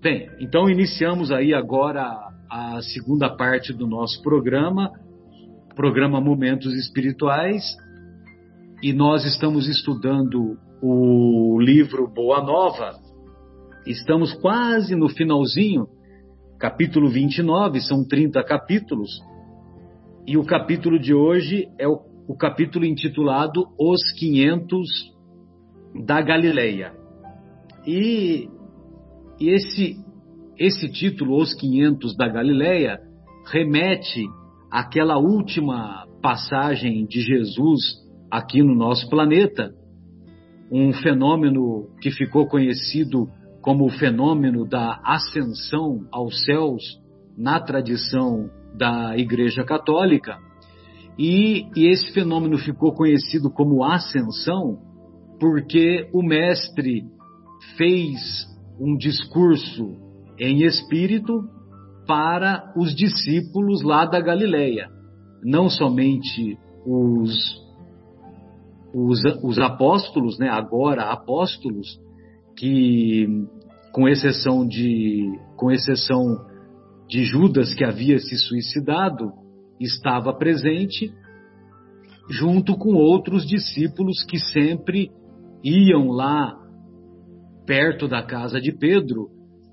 Bem, então iniciamos aí agora a segunda parte do nosso programa, programa Momentos Espirituais, e nós estamos estudando o livro Boa Nova. Estamos quase no finalzinho, capítulo 29, são 30 capítulos, e o capítulo de hoje é o, o capítulo intitulado Os 500 da Galileia. E e esse, esse título, Os 500 da Galileia, remete àquela última passagem de Jesus aqui no nosso planeta, um fenômeno que ficou conhecido como o fenômeno da ascensão aos céus na tradição da Igreja Católica. E, e, esse fenômeno ficou conhecido como ascensão porque o Mestre fez um discurso em espírito para os discípulos lá da Galileia, não somente os, os, os apóstolos, né, agora apóstolos, que com exceção de com exceção de Judas que havia se suicidado, estava presente junto com outros discípulos que sempre iam lá perto da casa de Pedro,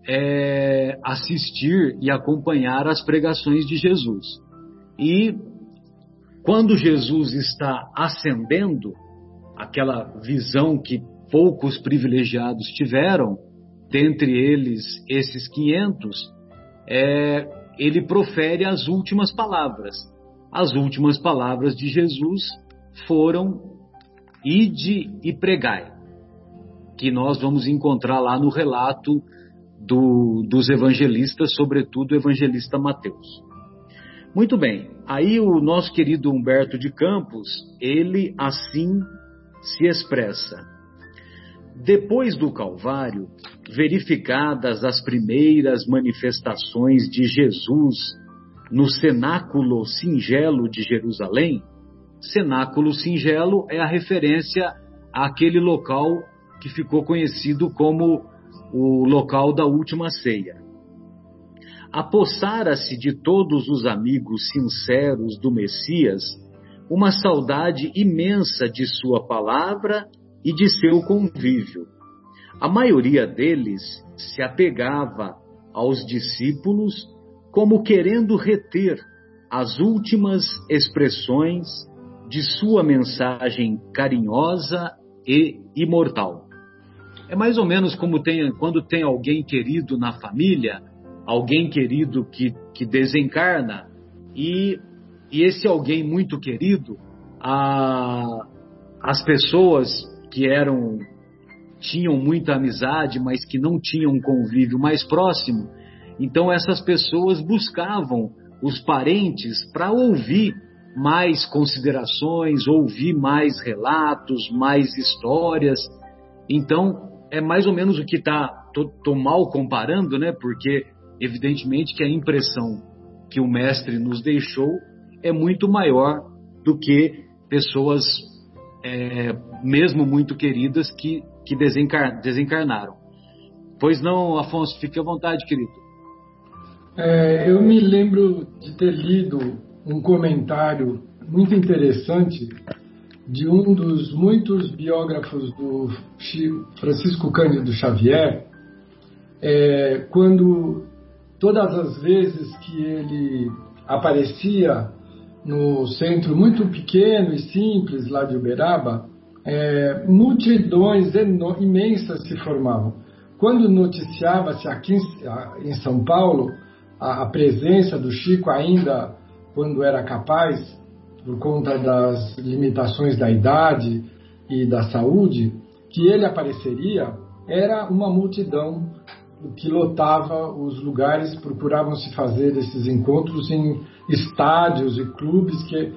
é, assistir e acompanhar as pregações de Jesus. E quando Jesus está ascendendo, aquela visão que poucos privilegiados tiveram, dentre eles esses 500, é, ele profere as últimas palavras. As últimas palavras de Jesus foram: Ide e pregai que nós vamos encontrar lá no relato do, dos evangelistas, sobretudo o evangelista Mateus. Muito bem, aí o nosso querido Humberto de Campos, ele assim se expressa. Depois do Calvário, verificadas as primeiras manifestações de Jesus no cenáculo singelo de Jerusalém, cenáculo singelo é a referência àquele local que ficou conhecido como o local da última ceia. Apossara-se de todos os amigos sinceros do Messias uma saudade imensa de sua palavra e de seu convívio. A maioria deles se apegava aos discípulos como querendo reter as últimas expressões de sua mensagem carinhosa e imortal. É mais ou menos como tem, quando tem alguém querido na família, alguém querido que, que desencarna, e, e esse alguém muito querido, a, as pessoas que eram tinham muita amizade, mas que não tinham um convívio mais próximo, então essas pessoas buscavam os parentes para ouvir mais considerações, ouvir mais relatos, mais histórias. Então, é mais ou menos o que está. Estou mal comparando, né? Porque, evidentemente, que a impressão que o mestre nos deixou é muito maior do que pessoas, é, mesmo muito queridas, que, que desencar, desencarnaram. Pois não, Afonso, fique à vontade, querido. É, eu me lembro de ter lido um comentário muito interessante de um dos muitos biógrafos do Francisco Cândido Xavier, é, quando todas as vezes que ele aparecia no centro muito pequeno e simples lá de Uberaba, é, multidões imensas se formavam. Quando noticiava-se aqui em São Paulo a, a presença do Chico ainda quando era capaz, por conta das limitações da idade e da saúde, que ele apareceria, era uma multidão que lotava os lugares, procuravam se fazer esses encontros em estádios e clubes que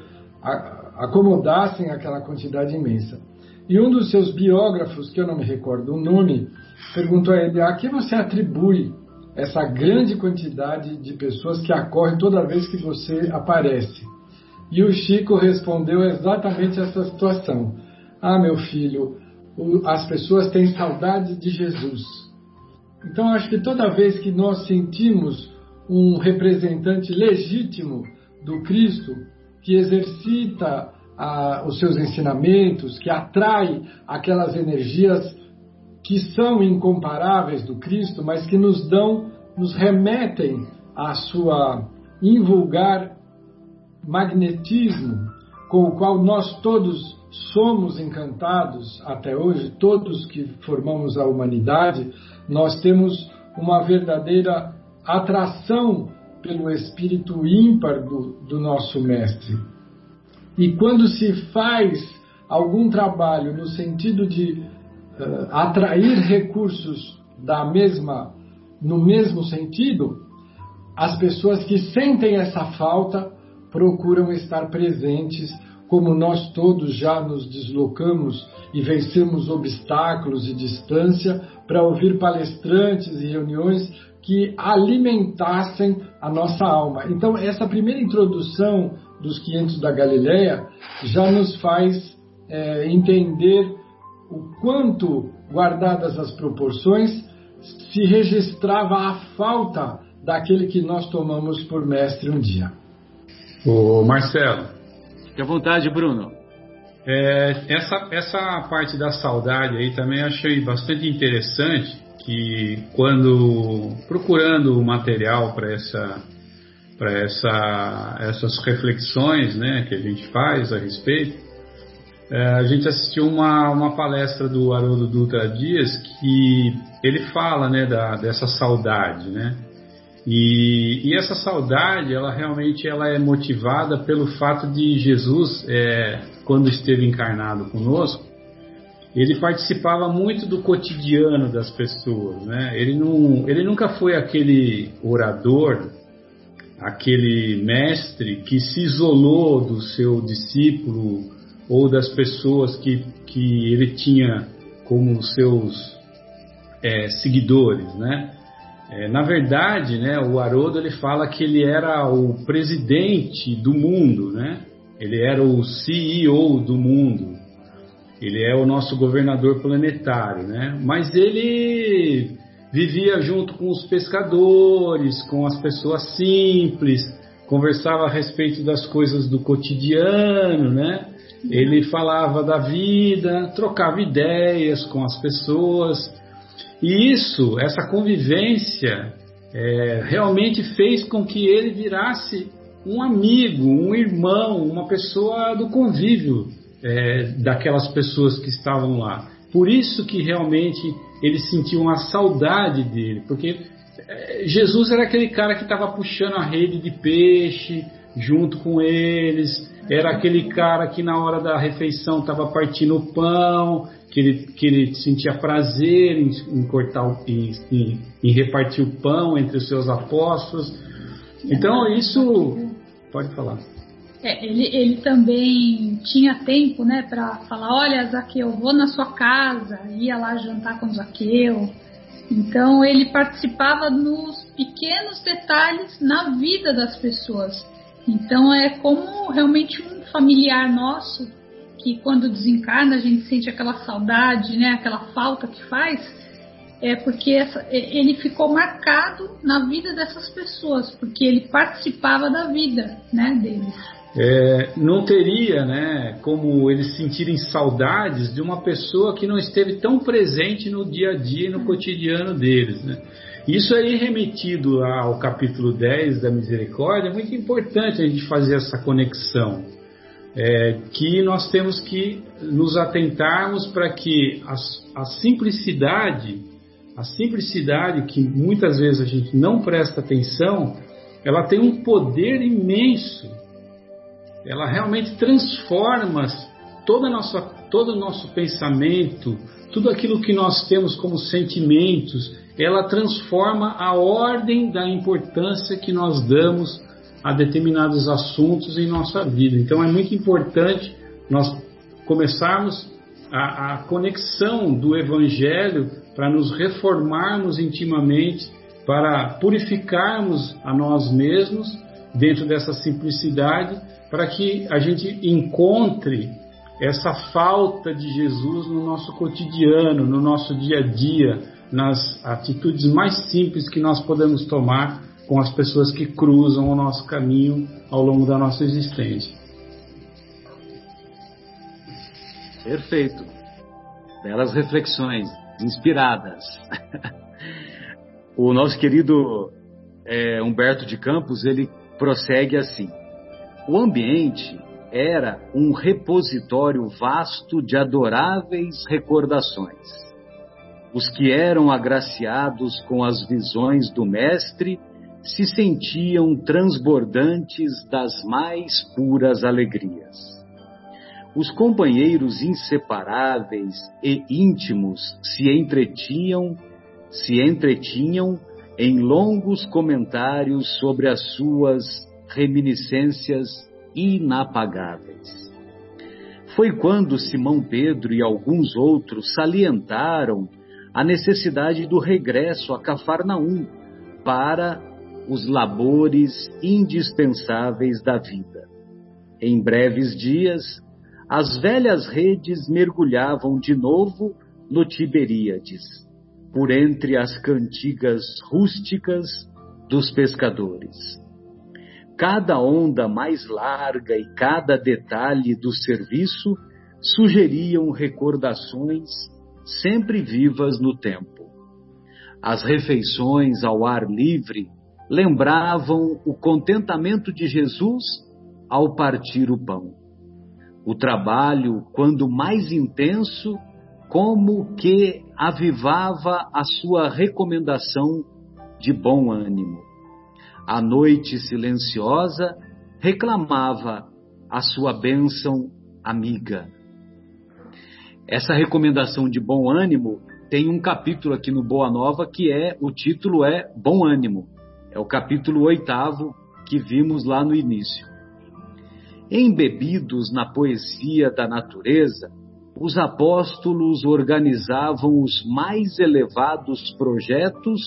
acomodassem aquela quantidade imensa. E um dos seus biógrafos, que eu não me recordo o nome, perguntou a ele: a que você atribui essa grande quantidade de pessoas que acorrem toda vez que você aparece? E o Chico respondeu exatamente essa situação. Ah, meu filho, as pessoas têm saudade de Jesus. Então, acho que toda vez que nós sentimos um representante legítimo do Cristo, que exercita os seus ensinamentos, que atrai aquelas energias que são incomparáveis do Cristo, mas que nos dão, nos remetem à sua invulgar magnetismo, com o qual nós todos somos encantados até hoje, todos que formamos a humanidade, nós temos uma verdadeira atração pelo espírito ímpar do, do nosso mestre. E quando se faz algum trabalho no sentido de uh, atrair recursos da mesma, no mesmo sentido, as pessoas que sentem essa falta procuram estar presentes, como nós todos já nos deslocamos e vencemos obstáculos e distância para ouvir palestrantes e reuniões que alimentassem a nossa alma. Então, essa primeira introdução dos 500 da Galileia já nos faz é, entender o quanto, guardadas as proporções, se registrava a falta daquele que nós tomamos por mestre um dia. O Marcelo. Fique à vontade, Bruno. É, essa, essa parte da saudade aí também achei bastante interessante, que quando procurando o material para essa para essa, essas reflexões né, que a gente faz a respeito, é, a gente assistiu uma, uma palestra do Haroldo Dutra Dias que ele fala né, da, dessa saudade, né? E, e, essa saudade, ela realmente ela é motivada pelo fato de Jesus, é, quando esteve encarnado conosco, ele participava muito do cotidiano das pessoas, né? Ele, não, ele nunca foi aquele orador aquele mestre que se isolou do seu discípulo ou das pessoas que, que ele tinha como seus é, seguidores, né? É, na verdade, né, o Haroldo ele fala que ele era o presidente do mundo, né? Ele era o CEO do mundo. Ele é o nosso governador planetário, né? Mas ele vivia junto com os pescadores, com as pessoas simples, conversava a respeito das coisas do cotidiano, né? Ele falava da vida, trocava ideias com as pessoas. E isso, essa convivência, é, realmente fez com que ele virasse um amigo, um irmão, uma pessoa do convívio é, daquelas pessoas que estavam lá. Por isso que realmente eles sentiam uma saudade dele, porque é, Jesus era aquele cara que estava puxando a rede de peixe junto com eles, era aquele cara que na hora da refeição estava partindo o pão, que ele, que ele sentia prazer em, em cortar, em, em, em, repartir o pão entre os seus apóstolos. Então isso pode falar. É, ele, ele também tinha tempo, né, para falar, olha, Zaqueu, vou na sua casa, ia lá jantar com Zaqueu. Então ele participava nos pequenos detalhes na vida das pessoas. Então é como realmente um familiar nosso que quando desencarna a gente sente aquela saudade, né, aquela falta que faz, é porque essa, ele ficou marcado na vida dessas pessoas, porque ele participava da vida, né, deles. É, não teria, né, como eles sentirem saudades de uma pessoa que não esteve tão presente no dia a dia e no cotidiano deles, né? Isso aí remetido ao capítulo 10 da misericórdia, é muito importante a gente fazer essa conexão é, que nós temos que nos atentarmos para que a, a simplicidade, a simplicidade que muitas vezes a gente não presta atenção, ela tem um poder imenso. Ela realmente transforma toda nossa, todo o nosso pensamento, tudo aquilo que nós temos como sentimentos, ela transforma a ordem da importância que nós damos a determinados assuntos em nossa vida. Então é muito importante nós começarmos a, a conexão do Evangelho para nos reformarmos intimamente, para purificarmos a nós mesmos dentro dessa simplicidade, para que a gente encontre essa falta de Jesus no nosso cotidiano, no nosso dia a dia, nas atitudes mais simples que nós podemos tomar com as pessoas que cruzam o nosso caminho ao longo da nossa existência. Perfeito. Belas reflexões, inspiradas. o nosso querido é, Humberto de Campos, ele prossegue assim. O ambiente era um repositório vasto de adoráveis recordações. Os que eram agraciados com as visões do Mestre se sentiam transbordantes das mais puras alegrias. Os companheiros inseparáveis e íntimos se entretinham, se entretinham em longos comentários sobre as suas reminiscências inapagáveis. Foi quando Simão Pedro e alguns outros salientaram a necessidade do regresso a Cafarnaum para os labores indispensáveis da vida. Em breves dias, as velhas redes mergulhavam de novo no Tiberíades, por entre as cantigas rústicas dos pescadores. Cada onda mais larga e cada detalhe do serviço sugeriam recordações sempre vivas no tempo. As refeições ao ar livre lembravam o contentamento de Jesus ao partir o pão. O trabalho, quando mais intenso, como que avivava a sua recomendação de bom ânimo a noite silenciosa reclamava a sua bênção amiga. Essa recomendação de bom ânimo tem um capítulo aqui no Boa Nova que é o título é Bom Ânimo. É o capítulo oitavo que vimos lá no início. Embebidos na poesia da natureza, os apóstolos organizavam os mais elevados projetos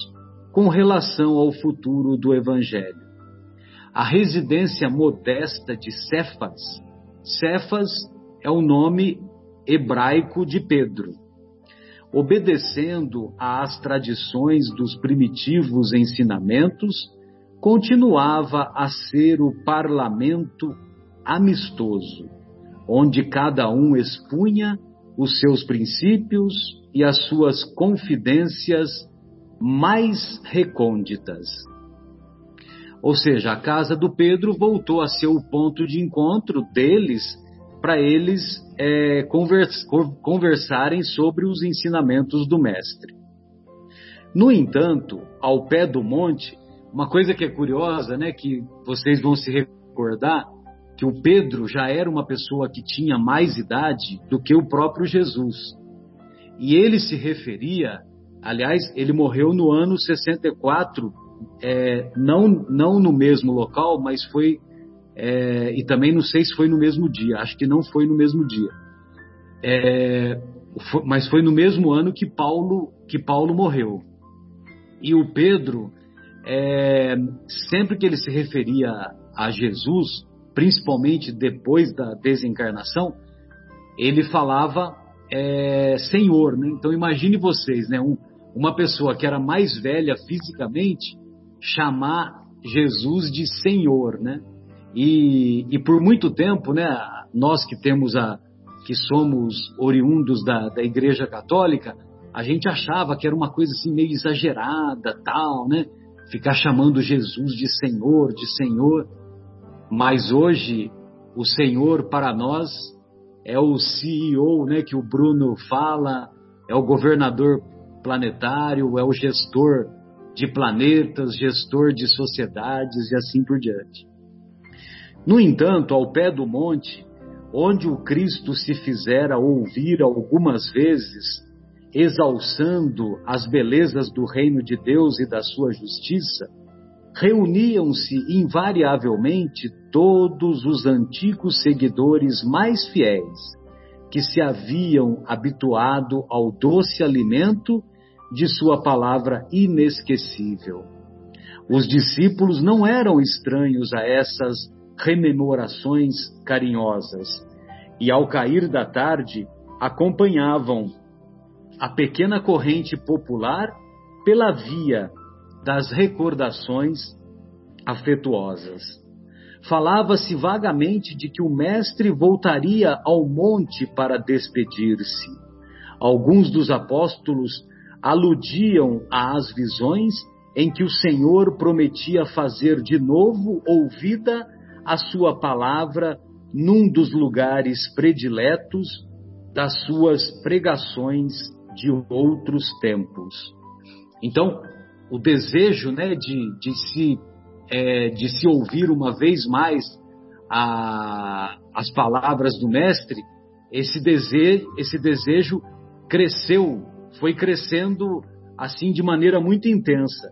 com relação ao futuro do Evangelho. A residência modesta de Cefas, Cefas é o nome hebraico de Pedro. Obedecendo às tradições dos primitivos ensinamentos, continuava a ser o parlamento amistoso, onde cada um expunha os seus princípios e as suas confidências mais recônditas. Ou seja, a casa do Pedro voltou a ser o ponto de encontro deles para eles é, convers, conversarem sobre os ensinamentos do Mestre. No entanto, ao pé do monte, uma coisa que é curiosa, né, que vocês vão se recordar, que o Pedro já era uma pessoa que tinha mais idade do que o próprio Jesus. E ele se referia Aliás, ele morreu no ano 64, é, não, não no mesmo local, mas foi. É, e também não sei se foi no mesmo dia, acho que não foi no mesmo dia. É, foi, mas foi no mesmo ano que Paulo, que Paulo morreu. E o Pedro, é, sempre que ele se referia a Jesus, principalmente depois da desencarnação, ele falava é, Senhor, né? Então imagine vocês, né? Um, uma pessoa que era mais velha fisicamente chamar Jesus de Senhor, né? E, e por muito tempo, né? Nós que temos a que somos oriundos da, da Igreja Católica, a gente achava que era uma coisa assim meio exagerada, tal, né? Ficar chamando Jesus de Senhor, de Senhor. Mas hoje o Senhor para nós é o CEO, né? Que o Bruno fala, é o governador planetário, é o gestor de planetas, gestor de sociedades e assim por diante. No entanto, ao pé do monte, onde o Cristo se fizera ouvir algumas vezes, exalçando as belezas do reino de Deus e da sua justiça, reuniam-se invariavelmente todos os antigos seguidores mais fiéis, que se haviam habituado ao doce alimento de Sua palavra inesquecível. Os discípulos não eram estranhos a essas rememorações carinhosas e, ao cair da tarde, acompanhavam a pequena corrente popular pela via das recordações afetuosas. Falava-se vagamente de que o mestre voltaria ao monte para despedir-se. Alguns dos apóstolos aludiam às visões em que o Senhor prometia fazer de novo ouvida a sua palavra num dos lugares prediletos das suas pregações de outros tempos. Então, o desejo né, de, de, se, é, de se ouvir uma vez mais a, as palavras do Mestre, esse desejo, esse desejo cresceu, foi crescendo assim de maneira muito intensa.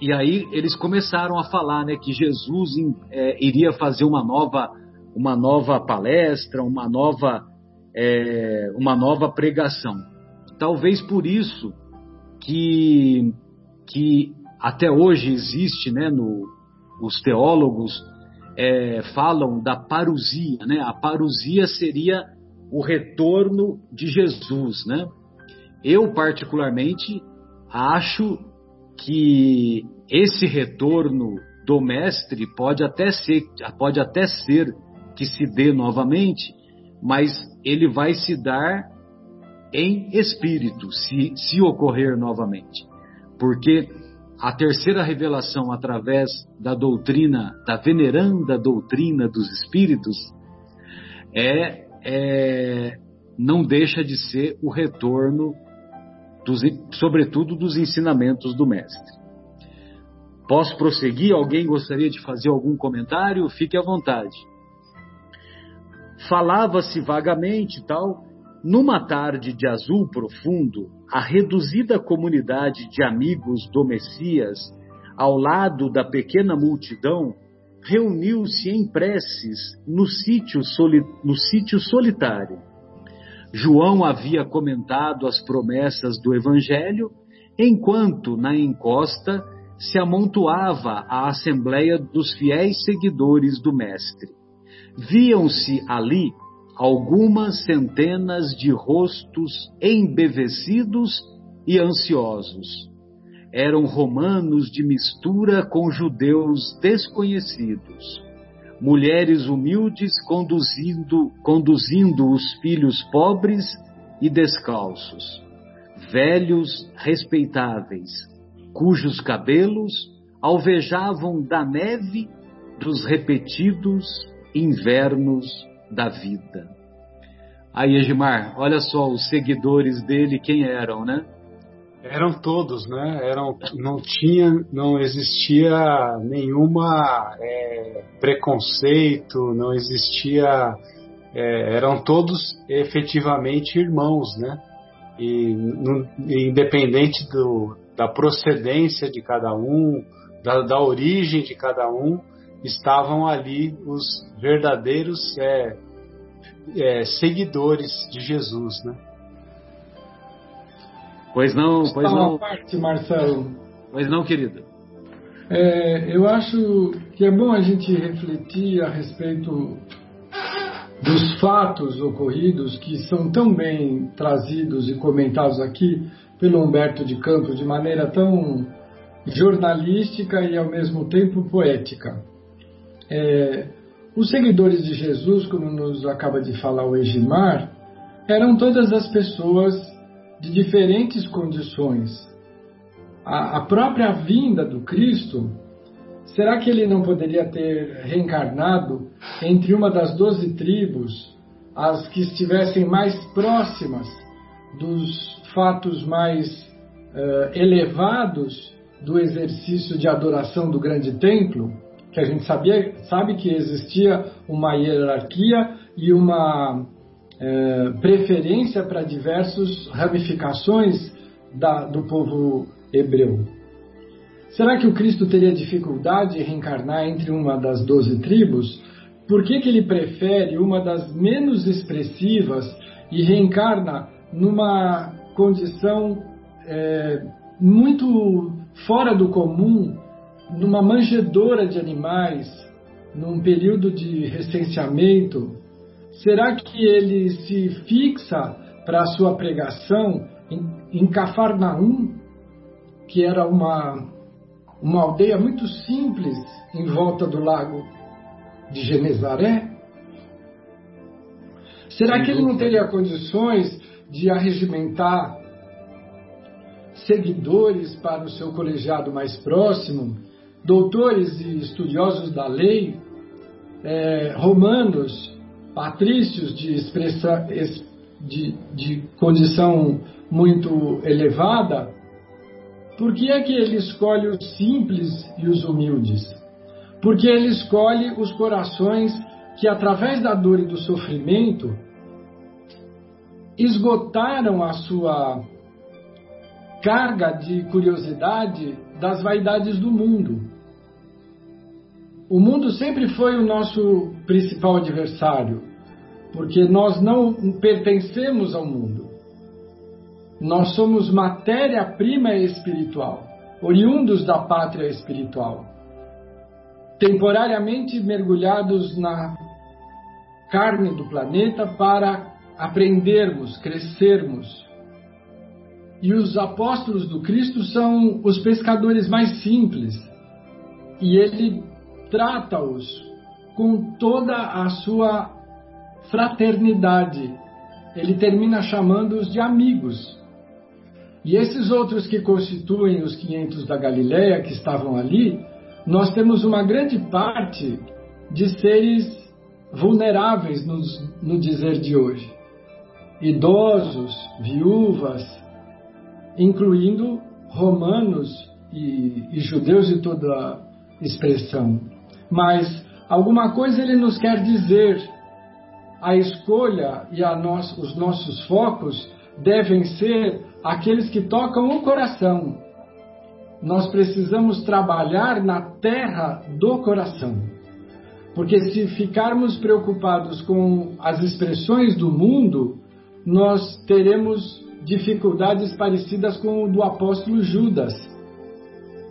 E aí eles começaram a falar né, que Jesus é, iria fazer uma nova, uma nova palestra, uma nova, é, uma nova pregação. Talvez por isso que, que até hoje existe, né, no, os teólogos é, falam da parusia, né? A parusia seria o retorno de Jesus, né? Eu particularmente acho que esse retorno do mestre pode até ser, pode até ser que se dê novamente, mas ele vai se dar em espírito, se, se ocorrer novamente. Porque a terceira revelação através da doutrina, da veneranda doutrina dos espíritos, é, é não deixa de ser o retorno, dos, sobretudo dos ensinamentos do mestre. Posso prosseguir? Alguém gostaria de fazer algum comentário? Fique à vontade. Falava-se vagamente tal numa tarde de azul profundo, a reduzida comunidade de amigos do Messias, ao lado da pequena multidão, reuniu-se em preces no sítio, soli no sítio solitário. João havia comentado as promessas do Evangelho, enquanto, na encosta, se amontoava a assembleia dos fiéis seguidores do Mestre. Viam-se ali algumas centenas de rostos embevecidos e ansiosos. Eram romanos de mistura com judeus desconhecidos, mulheres humildes conduzindo, conduzindo os filhos pobres e descalços, velhos respeitáveis, cujos cabelos alvejavam da neve dos repetidos invernos da vida. Aí, Egimar, olha só os seguidores dele, quem eram, né? Eram todos, né? Eram, não tinha, não existia nenhuma é, preconceito, não existia, é, eram todos efetivamente irmãos, né? E no, independente do, da procedência de cada um, da, da origem de cada um, estavam ali os verdadeiros é, é, seguidores de Jesus, né? Pois não, pois não. parte, Marcelo. Pois não, querido. É, eu acho que é bom a gente refletir a respeito dos fatos ocorridos que são tão bem trazidos e comentados aqui pelo Humberto de Campos de maneira tão jornalística e ao mesmo tempo poética. É, os seguidores de Jesus, como nos acaba de falar o Egimar, eram todas as pessoas de diferentes condições. A, a própria vinda do Cristo, será que ele não poderia ter reencarnado entre uma das doze tribos, as que estivessem mais próximas dos fatos mais uh, elevados do exercício de adoração do grande templo? que a gente sabia, sabe que existia uma hierarquia e uma é, preferência para diversas ramificações da, do povo hebreu. Será que o Cristo teria dificuldade em reencarnar entre uma das doze tribos? Por que, que ele prefere uma das menos expressivas e reencarna numa condição é, muito fora do comum numa manjedoura de animais, num período de recenseamento, será que ele se fixa para a sua pregação em, em Cafarnaum, que era uma, uma aldeia muito simples em volta do lago de Genezaré? Será que ele não teria condições de arregimentar seguidores para o seu colegiado mais próximo, doutores e estudiosos da lei, é, romanos, patrícios de, expressa, de, de condição muito elevada, por que é que ele escolhe os simples e os humildes? Porque ele escolhe os corações que, através da dor e do sofrimento, esgotaram a sua carga de curiosidade das vaidades do mundo. O mundo sempre foi o nosso principal adversário, porque nós não pertencemos ao mundo. Nós somos matéria-prima espiritual, oriundos da pátria espiritual, temporariamente mergulhados na carne do planeta para aprendermos, crescermos, e os apóstolos do Cristo são os pescadores mais simples. E ele trata-os com toda a sua fraternidade. Ele termina chamando-os de amigos. E esses outros que constituem os 500 da Galileia que estavam ali, nós temos uma grande parte de seres vulneráveis no, no dizer de hoje. Idosos, viúvas, incluindo romanos e, e judeus de toda expressão. Mas alguma coisa ele nos quer dizer. A escolha e a nós, os nossos focos devem ser aqueles que tocam o coração. Nós precisamos trabalhar na terra do coração. Porque se ficarmos preocupados com as expressões do mundo, nós teremos dificuldades parecidas com o do apóstolo Judas,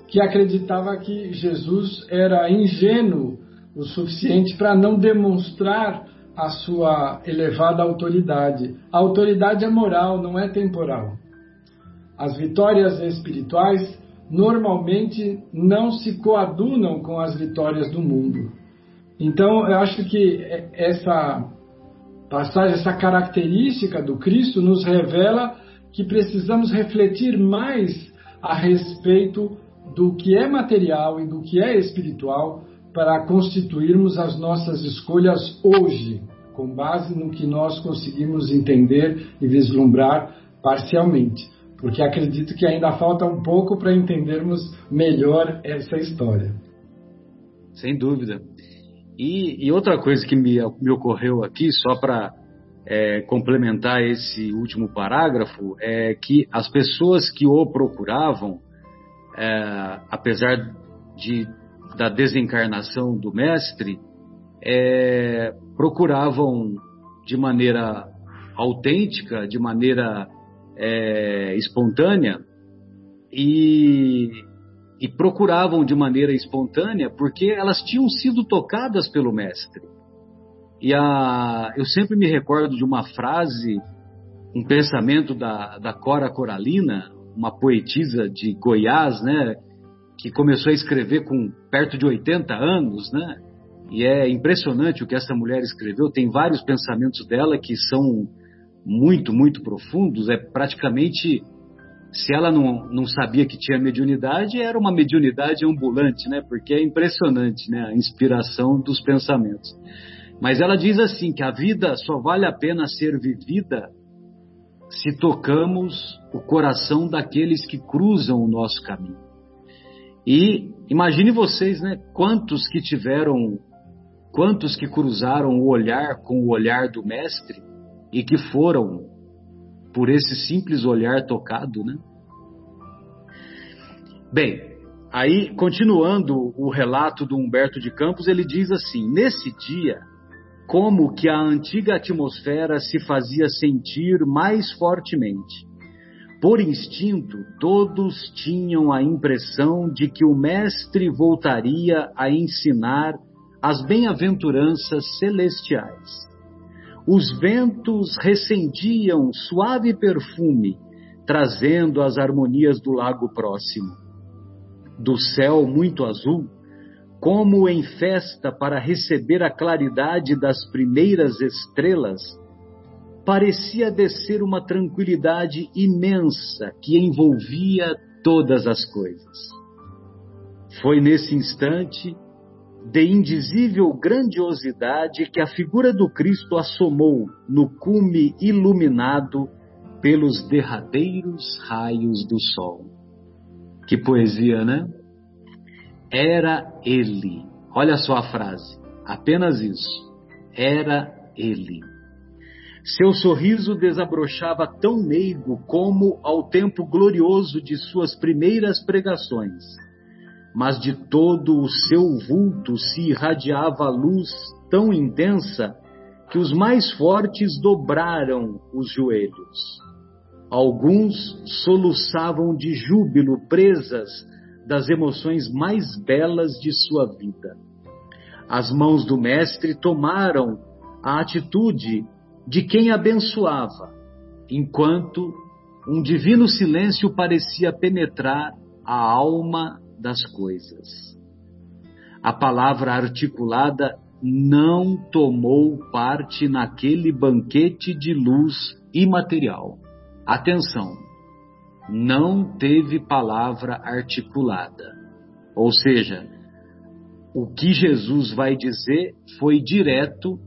que acreditava que Jesus era ingênuo o suficiente para não demonstrar a sua elevada autoridade. A autoridade é moral, não é temporal. As vitórias espirituais normalmente não se coadunam com as vitórias do mundo. Então, eu acho que essa passagem, essa característica do Cristo nos revela que precisamos refletir mais a respeito do que é material e do que é espiritual para constituirmos as nossas escolhas hoje, com base no que nós conseguimos entender e vislumbrar parcialmente. Porque acredito que ainda falta um pouco para entendermos melhor essa história. Sem dúvida. E, e outra coisa que me, me ocorreu aqui, só para é, complementar esse último parágrafo é que as pessoas que o procuravam, é, apesar de, da desencarnação do mestre, é, procuravam de maneira autêntica, de maneira é, espontânea e, e procuravam de maneira espontânea porque elas tinham sido tocadas pelo mestre. E a, eu sempre me recordo de uma frase, um pensamento da, da Cora Coralina, uma poetisa de Goiás, né, que começou a escrever com perto de 80 anos, né? E é impressionante o que essa mulher escreveu. Tem vários pensamentos dela que são muito, muito profundos. É praticamente, se ela não, não sabia que tinha mediunidade, era uma mediunidade ambulante, né? Porque é impressionante, né? A inspiração dos pensamentos. Mas ela diz assim que a vida só vale a pena ser vivida se tocamos o coração daqueles que cruzam o nosso caminho. E imagine vocês, né, quantos que tiveram, quantos que cruzaram o olhar com o olhar do mestre e que foram por esse simples olhar tocado, né? Bem, aí continuando o relato do Humberto de Campos, ele diz assim: nesse dia como que a antiga atmosfera se fazia sentir mais fortemente. Por instinto, todos tinham a impressão de que o Mestre voltaria a ensinar as bem-aventuranças celestiais. os ventos recendiam suave perfume, trazendo as harmonias do lago próximo. Do céu muito azul, como em festa para receber a claridade das primeiras estrelas, parecia descer uma tranquilidade imensa que envolvia todas as coisas. Foi nesse instante de indizível grandiosidade que a figura do Cristo assomou no cume iluminado pelos derradeiros raios do sol. Que poesia, né? Era ele. Olha só a frase, apenas isso. Era ele. Seu sorriso desabrochava tão meigo como ao tempo glorioso de suas primeiras pregações mas de todo o seu vulto se irradiava luz tão intensa que os mais fortes dobraram os joelhos. Alguns soluçavam de júbilo presas das emoções mais belas de sua vida. As mãos do Mestre tomaram a atitude de quem abençoava, enquanto um divino silêncio parecia penetrar a alma das coisas. A palavra articulada não tomou parte naquele banquete de luz imaterial. Atenção, não teve palavra articulada. Ou seja, o que Jesus vai dizer foi direto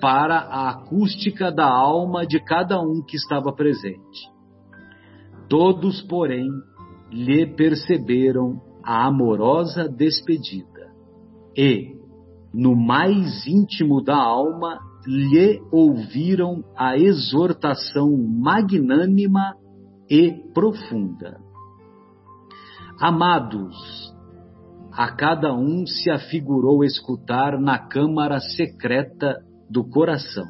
para a acústica da alma de cada um que estava presente. Todos, porém, lhe perceberam a amorosa despedida e, no mais íntimo da alma, lhe ouviram a exortação magnânima e profunda. Amados, a cada um se afigurou escutar na câmara secreta do coração.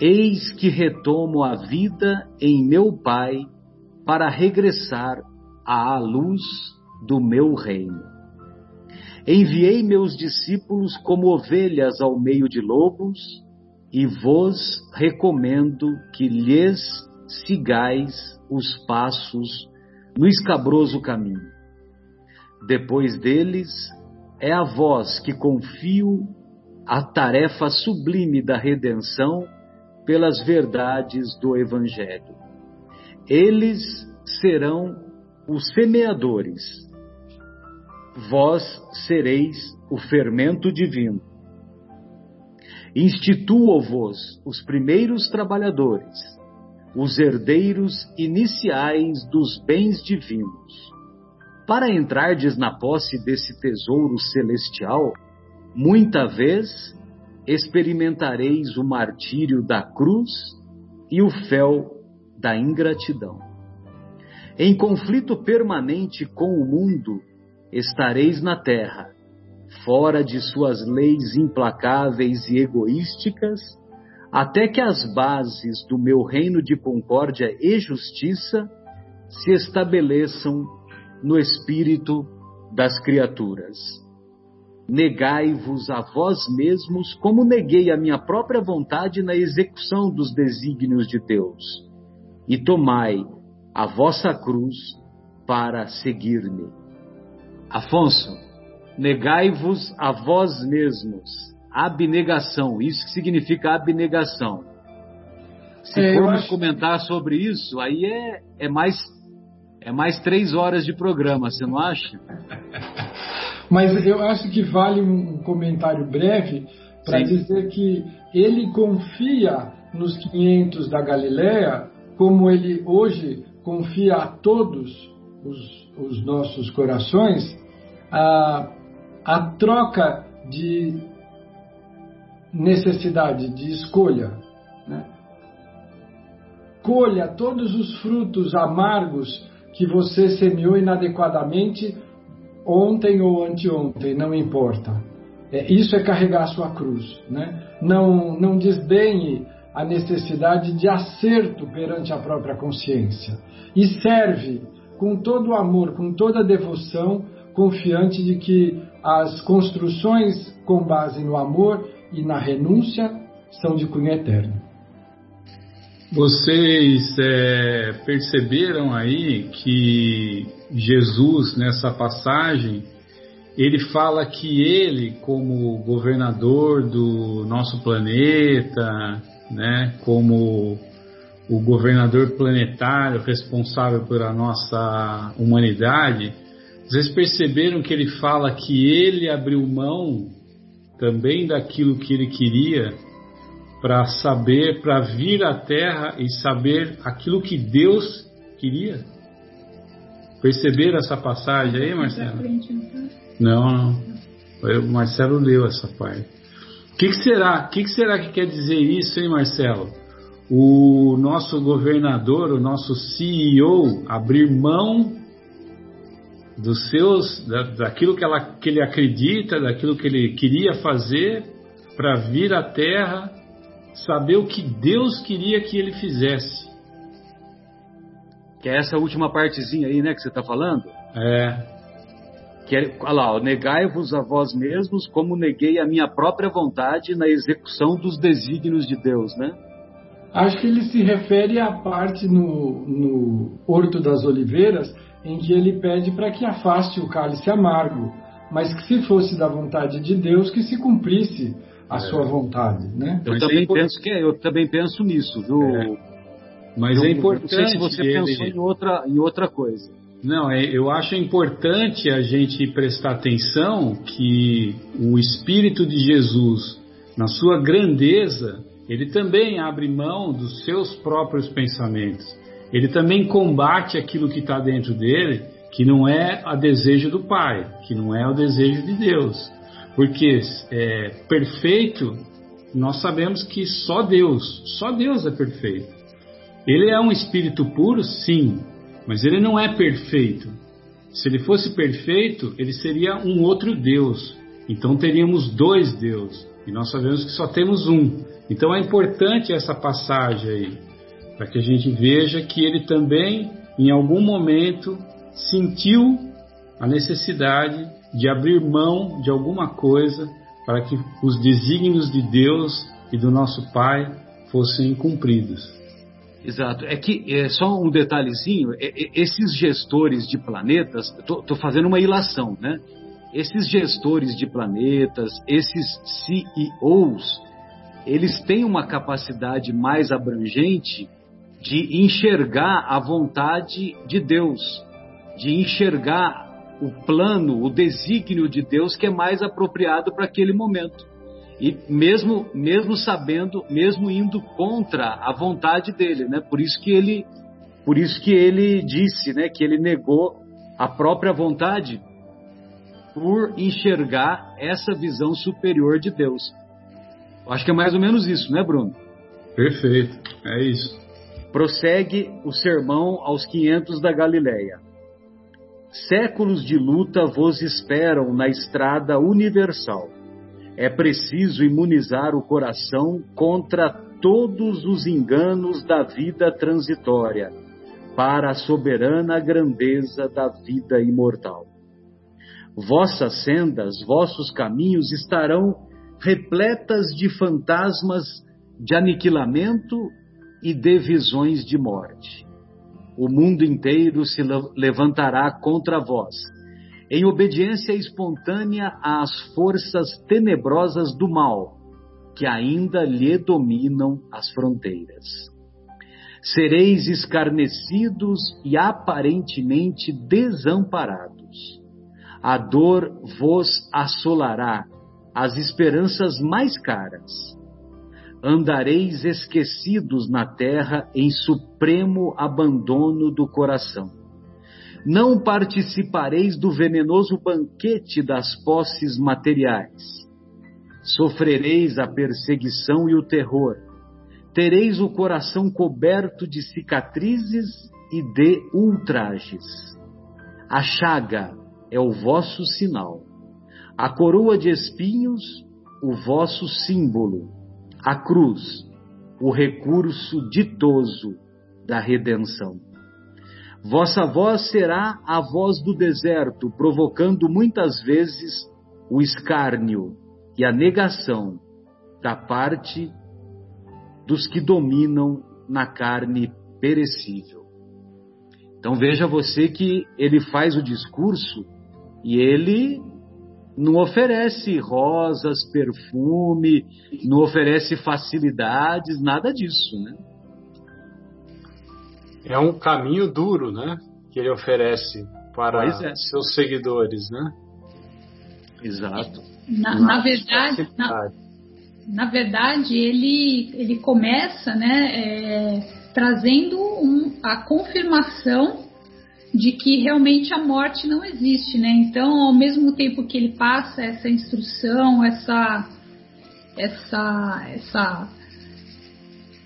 Eis que retomo a vida em meu Pai para regressar à luz do meu reino. Enviei meus discípulos como ovelhas ao meio de lobos, e vos recomendo que lhes sigais os passos no escabroso caminho. Depois deles, é a vós que confio a tarefa sublime da redenção pelas verdades do Evangelho. Eles serão os semeadores, vós sereis o fermento divino. Instituo-vos os primeiros trabalhadores, os herdeiros iniciais dos bens divinos. Para entrardes na posse desse tesouro celestial, muita vez experimentareis o martírio da cruz e o fel da ingratidão. Em conflito permanente com o mundo, estareis na terra, fora de suas leis implacáveis e egoísticas, até que as bases do meu reino de concórdia e justiça se estabeleçam no espírito das criaturas. Negai-vos a vós mesmos, como neguei a minha própria vontade na execução dos desígnios de Deus, e tomai a vossa cruz para seguir-me. Afonso, negai-vos a vós mesmos. Abnegação, isso que significa abnegação. Se é, formos acho... comentar sobre isso, aí é, é mais é mais três horas de programa, você não acha? Mas eu acho que vale um comentário breve para dizer que ele confia nos 500 da Galileia, como ele hoje confia a todos os, os nossos corações a, a troca de necessidade, de escolha. Né? Colha todos os frutos amargos que você semeou inadequadamente ontem ou anteontem, não importa. É, isso é carregar a sua cruz. Né? Não, não desdenhe a necessidade de acerto perante a própria consciência. E serve com todo o amor, com toda a devoção, confiante de que as construções com base no amor e na renúncia são de cunho eterno. Vocês é, perceberam aí que Jesus, nessa passagem, ele fala que ele, como governador do nosso planeta, né, como o governador planetário responsável pela nossa humanidade, vocês perceberam que ele fala que ele abriu mão também daquilo que ele queria para saber, para vir à Terra e saber aquilo que Deus queria? Perceberam essa passagem aí, Marcelo? Não, não. Marcelo leu essa parte. O que, que, será? O que, que será que quer dizer isso, hein, Marcelo? O nosso governador, o nosso CEO, abrir mão dos seus, da, daquilo que, ela, que ele acredita, daquilo que ele queria fazer, para vir à Terra, saber o que Deus queria que ele fizesse. Que é essa última partezinha aí, né, que você está falando? É. Que é, olha lá, negai-vos a vós mesmos como neguei a minha própria vontade na execução dos desígnios de Deus, né? Acho que ele se refere à parte no, no Horto das Oliveiras em que ele pede para que afaste o cálice amargo, mas que se fosse da vontade de Deus, que se cumprisse a é. sua vontade, né? Eu também é penso que eu também penso nisso, viu? É. Mas eu, é importante. Não sei se você ele... pensou em outra em outra coisa. Não, é, eu acho importante a gente prestar atenção que o Espírito de Jesus, na sua grandeza, ele também abre mão dos seus próprios pensamentos ele também combate aquilo que está dentro dele, que não é a desejo do Pai, que não é o desejo de Deus. Porque é, perfeito, nós sabemos que só Deus, só Deus é perfeito. Ele é um espírito puro, sim, mas ele não é perfeito. Se ele fosse perfeito, ele seria um outro Deus. Então teríamos dois deuses. E nós sabemos que só temos um. Então é importante essa passagem aí para que a gente veja que ele também, em algum momento, sentiu a necessidade de abrir mão de alguma coisa para que os desígnios de Deus e do nosso Pai fossem cumpridos. Exato. É que é só um detalhezinho. É, é, esses gestores de planetas, estou fazendo uma ilação, né? Esses gestores de planetas, esses CEOs, eles têm uma capacidade mais abrangente de enxergar a vontade de Deus, de enxergar o plano, o desígnio de Deus que é mais apropriado para aquele momento. E mesmo mesmo sabendo, mesmo indo contra a vontade dele, né? Por isso que ele por isso que ele disse, né, que ele negou a própria vontade por enxergar essa visão superior de Deus. Acho que é mais ou menos isso, né, Bruno? Perfeito, é isso prossegue o sermão aos quinhentos da Galileia. Séculos de luta vos esperam na estrada universal. É preciso imunizar o coração contra todos os enganos da vida transitória, para a soberana grandeza da vida imortal. Vossas sendas, vossos caminhos estarão repletas de fantasmas de aniquilamento e de visões de morte. O mundo inteiro se levantará contra vós, em obediência espontânea às forças tenebrosas do mal, que ainda lhe dominam as fronteiras. Sereis escarnecidos e aparentemente desamparados. A dor vos assolará, as esperanças mais caras andareis esquecidos na terra em supremo abandono do coração. Não participareis do venenoso banquete das posses materiais. Sofrereis a perseguição e o terror. Tereis o coração coberto de cicatrizes e de ultrajes. A chaga é o vosso sinal. A coroa de espinhos, o vosso símbolo a cruz, o recurso ditoso da redenção. Vossa voz será a voz do deserto, provocando muitas vezes o escárnio e a negação da parte dos que dominam na carne perecível. Então veja você que ele faz o discurso e ele não oferece rosas, perfume, não oferece facilidades, nada disso, né? É um caminho duro, né? Que ele oferece para é. seus seguidores, né? Exato. Na, na verdade, na, na, verdade, ele, ele começa, né, é, trazendo um, a confirmação de que realmente a morte não existe, né? Então, ao mesmo tempo que ele passa essa instrução, essa essa essa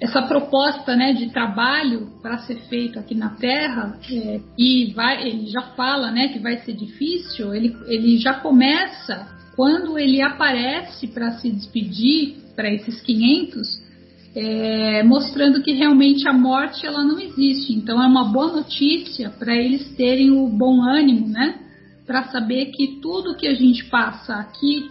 essa proposta, né, de trabalho para ser feito aqui na Terra é, e vai, ele já fala, né, que vai ser difícil. Ele ele já começa quando ele aparece para se despedir para esses 500 é, mostrando que realmente a morte ela não existe. Então é uma boa notícia para eles terem o bom ânimo, né? Para saber que tudo que a gente passa aqui,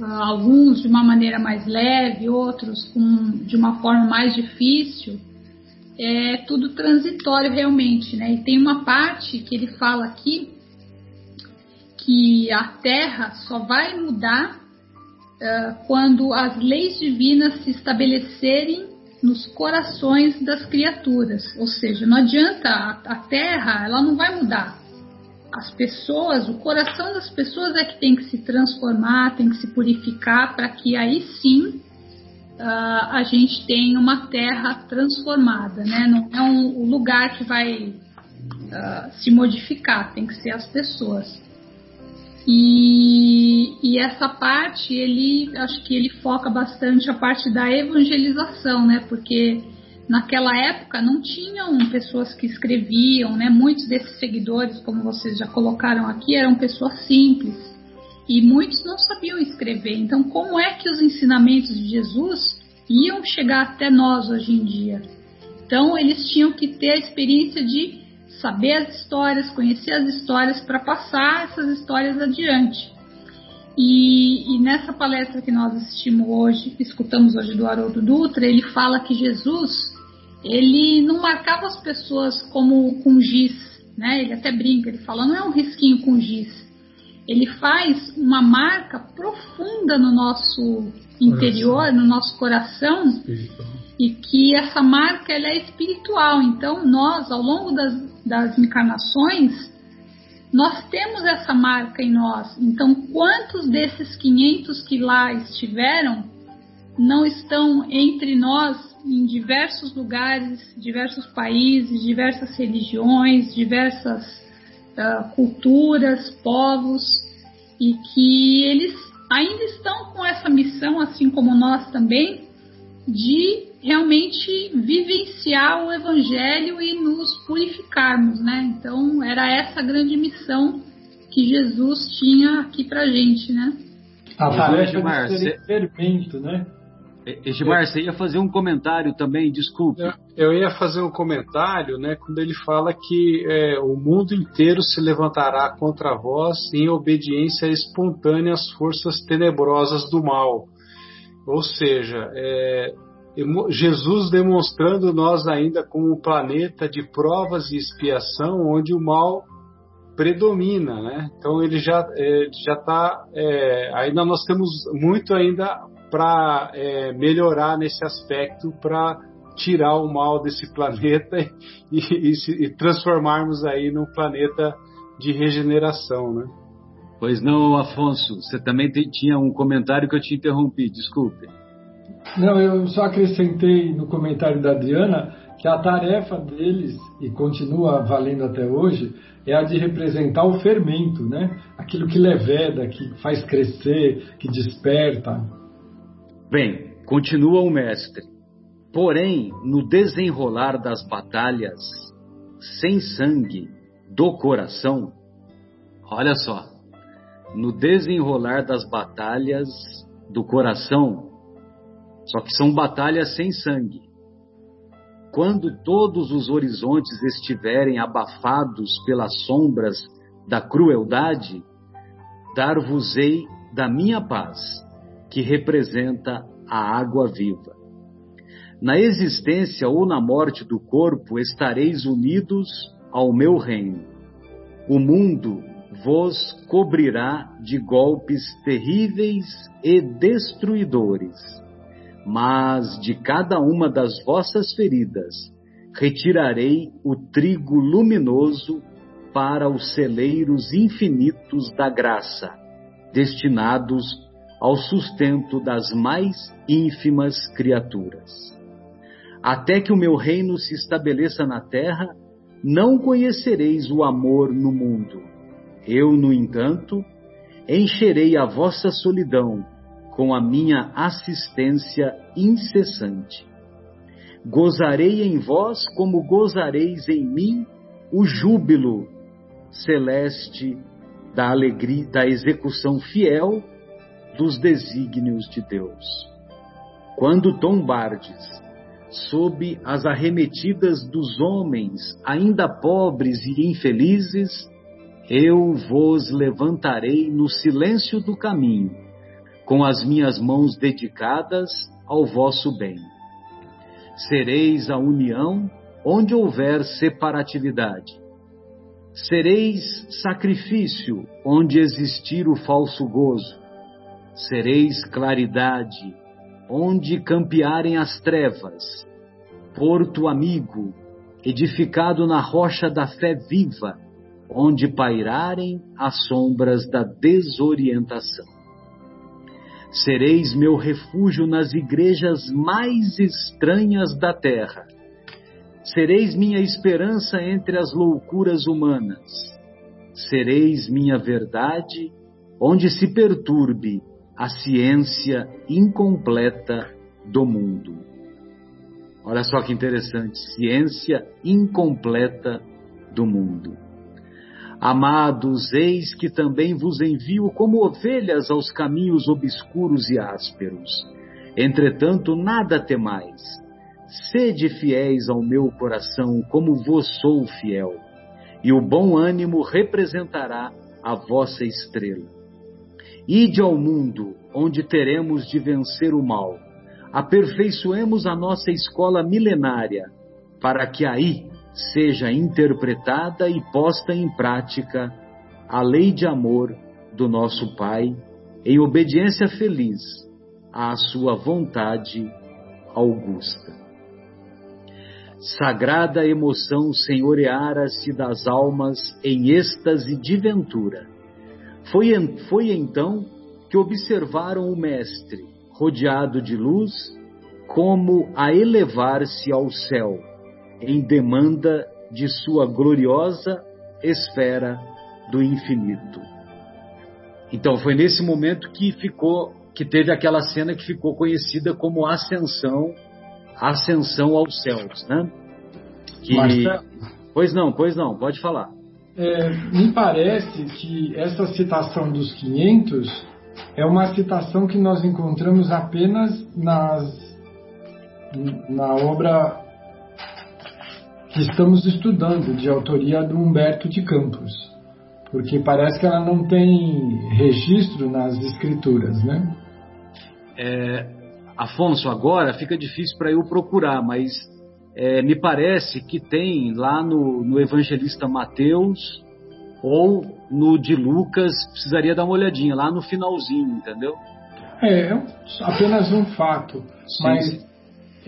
ah, alguns de uma maneira mais leve, outros com, de uma forma mais difícil, é tudo transitório realmente, né? E tem uma parte que ele fala aqui que a Terra só vai mudar quando as leis divinas se estabelecerem nos corações das criaturas. Ou seja, não adianta a, Terra, ela não vai mudar. As pessoas, o coração das pessoas é que tem que se transformar, tem que se purificar para que aí sim uh, a gente tenha uma terra transformada, né? Não é um lugar que vai uh, se modificar, tem que ser as pessoas. E, e, essa parte, ele acho que ele foca bastante a parte da evangelização, né? Porque naquela época não tinham pessoas que escreviam, né? Muitos desses seguidores, como vocês já colocaram aqui, eram pessoas simples e muitos não sabiam escrever. Então, como é que os ensinamentos de Jesus iam chegar até nós hoje em dia? Então, eles tinham que ter a experiência de saber as histórias, conhecer as histórias para passar essas histórias adiante. E, e, nessa palestra que nós assistimos hoje, escutamos hoje do Haroldo Dutra, ele fala que Jesus ele não marcava as pessoas como com giz, né? Ele até brinca, ele fala, não é um risquinho com giz. Ele faz uma marca profunda no nosso interior, no nosso coração, Espiritual e que essa marca ela é espiritual. Então, nós, ao longo das, das encarnações, nós temos essa marca em nós. Então, quantos desses 500 que lá estiveram não estão entre nós em diversos lugares, diversos países, diversas religiões, diversas uh, culturas, povos, e que eles ainda estão com essa missão, assim como nós também, de realmente vivenciar o Evangelho e nos purificarmos, né? Então era essa a grande missão que Jesus tinha aqui para gente, né? A ser experimento, né? Edmar, você ia fazer um comentário também, desculpe. Eu ia fazer um comentário, né, quando ele fala que é, o mundo inteiro se levantará contra vós em obediência espontânea às forças tenebrosas do mal. Ou seja, é, Jesus demonstrando nós ainda como um planeta de provas e expiação, onde o mal predomina, né? Então ele já é, já está é, ainda nós temos muito ainda para é, melhorar nesse aspecto para tirar o mal desse planeta e, e, e, transformarmos aí num planeta de regeneração, né? Pois não, Afonso, você também tinha um comentário que eu te interrompi, desculpe. Não, eu só acrescentei no comentário da Adriana que a tarefa deles, e continua valendo até hoje, é a de representar o fermento, né? Aquilo que leveda, que faz crescer, que desperta. Bem, continua o mestre. Porém, no desenrolar das batalhas sem sangue do coração, olha só, no desenrolar das batalhas do coração, só que são batalhas sem sangue. Quando todos os horizontes estiverem abafados pelas sombras da crueldade, dar-vos-ei da minha paz, que representa a água viva. Na existência ou na morte do corpo estareis unidos ao meu reino. O mundo vos cobrirá de golpes terríveis e destruidores, mas de cada uma das vossas feridas retirarei o trigo luminoso para os celeiros infinitos da graça, destinados ao sustento das mais ínfimas criaturas. Até que o meu reino se estabeleça na terra, não conhecereis o amor no mundo. Eu, no entanto, encherei a vossa solidão com a minha assistência incessante. Gozarei em vós como gozareis em mim o júbilo celeste da alegria, da execução fiel dos desígnios de Deus. Quando tombardes sob as arremetidas dos homens, ainda pobres e infelizes, eu vos levantarei no silêncio do caminho, com as minhas mãos dedicadas ao vosso bem. Sereis a união onde houver separatividade. Sereis sacrifício onde existir o falso gozo. Sereis claridade onde campearem as trevas. Porto amigo, edificado na rocha da fé viva, onde pairarem as sombras da desorientação sereis meu refúgio nas igrejas mais estranhas da terra. Sereis minha esperança entre as loucuras humanas. Sereis minha verdade onde se perturbe a ciência incompleta do mundo. Olha só que interessante, ciência incompleta do mundo. Amados, eis que também vos envio como ovelhas aos caminhos obscuros e ásperos. Entretanto, nada temais. Sede fiéis ao meu coração, como vos sou fiel, e o bom ânimo representará a vossa estrela. Ide ao mundo, onde teremos de vencer o mal. Aperfeiçoemos a nossa escola milenária, para que aí seja interpretada e posta em prática a lei de amor do nosso Pai, em obediência feliz à sua vontade augusta. Sagrada emoção senhoreara-se das almas em êxtase de ventura. Foi, foi então que observaram o Mestre, rodeado de luz, como a elevar-se ao céu em demanda de sua gloriosa esfera do infinito. Então foi nesse momento que ficou que teve aquela cena que ficou conhecida como ascensão, ascensão aos céus, né? Que... Pois não, pois não, pode falar. É, me parece que essa citação dos 500 é uma citação que nós encontramos apenas nas, na obra que estamos estudando, de autoria do Humberto de Campos, porque parece que ela não tem registro nas escrituras, né? É, Afonso, agora fica difícil para eu procurar, mas é, me parece que tem lá no, no Evangelista Mateus ou no de Lucas, precisaria dar uma olhadinha, lá no finalzinho, entendeu? É, é apenas um fato, Sim. mas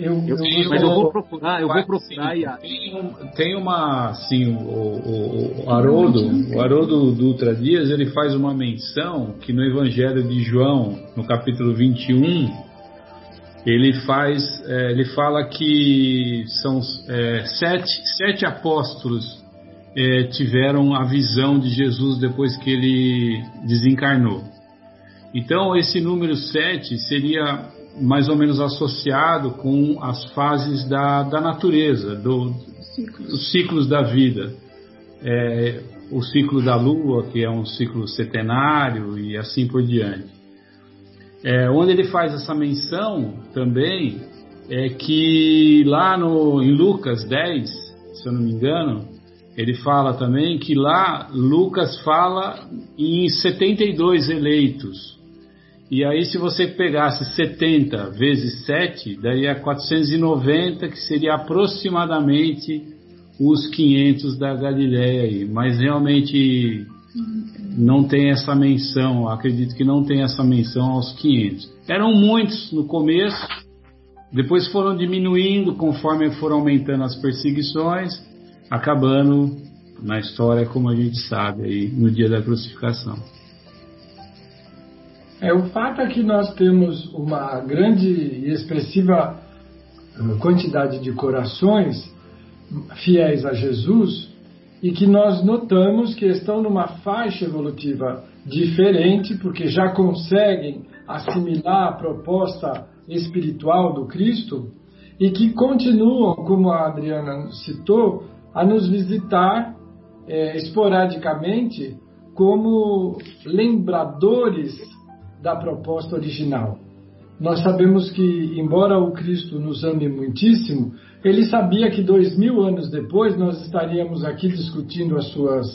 eu, eu, eu, mas eu vou procurar, eu vou procurar e tem, tem uma assim o, o, o Haroldo, o Haroldo Dutra Dias, ele faz uma menção que no Evangelho de João, no capítulo 21, ele faz, é, ele fala que são é, sete, sete apóstolos é, tiveram a visão de Jesus depois que ele desencarnou. Então esse número sete seria mais ou menos associado com as fases da, da natureza, do, os ciclos da vida. É, o ciclo da Lua, que é um ciclo setenário, e assim por diante. É, onde ele faz essa menção também é que lá no, em Lucas 10, se eu não me engano, ele fala também que lá Lucas fala em 72 eleitos E aí, se você pegasse 70 vezes 7, daria 490, que seria aproximadamente os 500 da Galileia aí. Mas realmente não tem essa menção, acredito que não tem essa menção aos 500. Eram muitos no começo, depois foram diminuindo conforme foram aumentando as perseguições, acabando na história como a gente sabe aí no dia da crucificação. É, o fato é que nós temos uma grande e expressiva eh, quantidade de corações fiéis a Jesus e que nós notamos que estão numa faixa evolutiva diferente, porque já conseguem assimilar a proposta espiritual do Cristo e que continuam, como a Adriana citou, a nos visitar é, esporadicamente como lembradores da proposta original. Nós sabemos que, embora o Cristo nos ame muitíssimo, ele sabia que dois mil anos depois nós estaríamos aqui discutindo as suas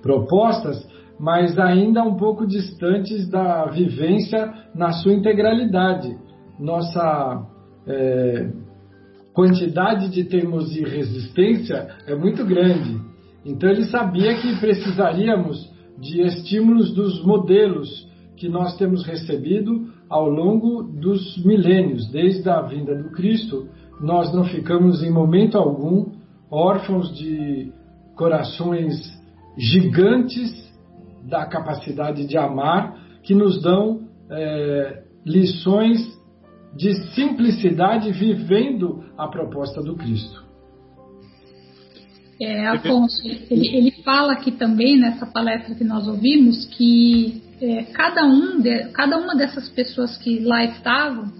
propostas, mas ainda um pouco distantes da vivência na sua integralidade. Nossa é, quantidade de teimosia e resistência é muito grande. Então ele sabia que precisaríamos de estímulos dos modelos que nós temos recebido ao longo dos milênios, desde a vinda do Cristo. Nós não ficamos em momento algum órfãos de corações gigantes da capacidade de amar, que nos dão é, lições de simplicidade vivendo a proposta do Cristo. É, Afonso, ele, ele fala aqui também nessa palestra que nós ouvimos que é, cada, um de, cada uma dessas pessoas que lá estavam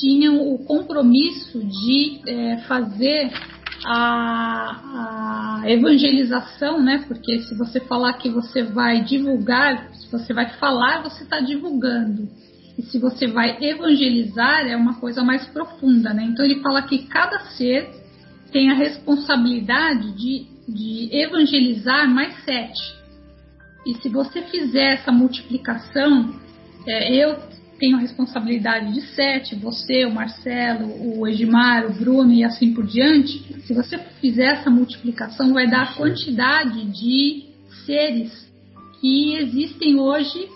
tinham o compromisso de é, fazer a, a, evangelização, né? Porque se você falar que você vai divulgar, se você vai falar, você está divulgando. E se você vai evangelizar, é uma coisa mais profunda, né? Então ele fala que cada ser tem a responsabilidade de, de evangelizar mais sete. E se você fizer essa multiplicação, é, eu tenho a responsabilidade de sete, você, o Marcelo, o Edmar, o Bruno e assim por diante. Se você fizer essa multiplicação, vai dar a quantidade de seres que existem hoje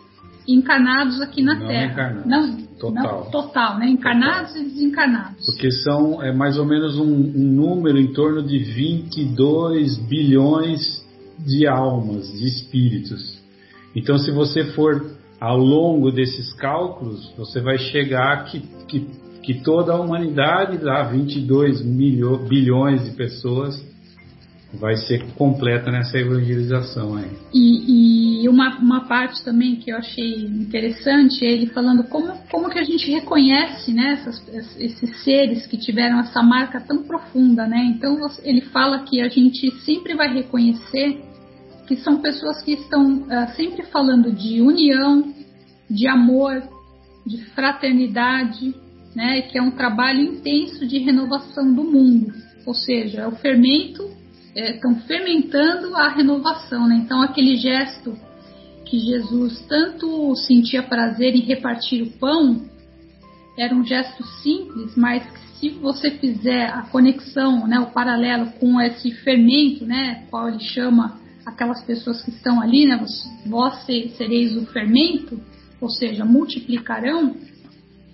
encarnados aqui na não Terra. Encarnados. Não, total. Não, total, né? Encarnados total. e desencarnados. Porque são é mais ou menos um, um número em torno de 22 bilhões de almas, de espíritos. Então, se você for ao longo desses cálculos, você vai chegar que, que, que toda a humanidade, lá 22 milho, bilhões de pessoas, vai ser completa nessa evangelização aí. E, e uma, uma parte também que eu achei interessante é ele falando como, como que a gente reconhece né, essas, esses seres que tiveram essa marca tão profunda, né? Então ele fala que a gente sempre vai reconhecer que são pessoas que estão uh, sempre falando de união, de amor, de fraternidade, né? Que é um trabalho intenso de renovação do mundo, ou seja, é o fermento, estão é, fermentando a renovação, né? Então aquele gesto que Jesus tanto sentia prazer em repartir o pão era um gesto simples, mas que se você fizer a conexão, né, o paralelo com esse fermento, né, qual ele chama aquelas pessoas que estão ali, né, vós sereis o fermento, ou seja, multiplicarão,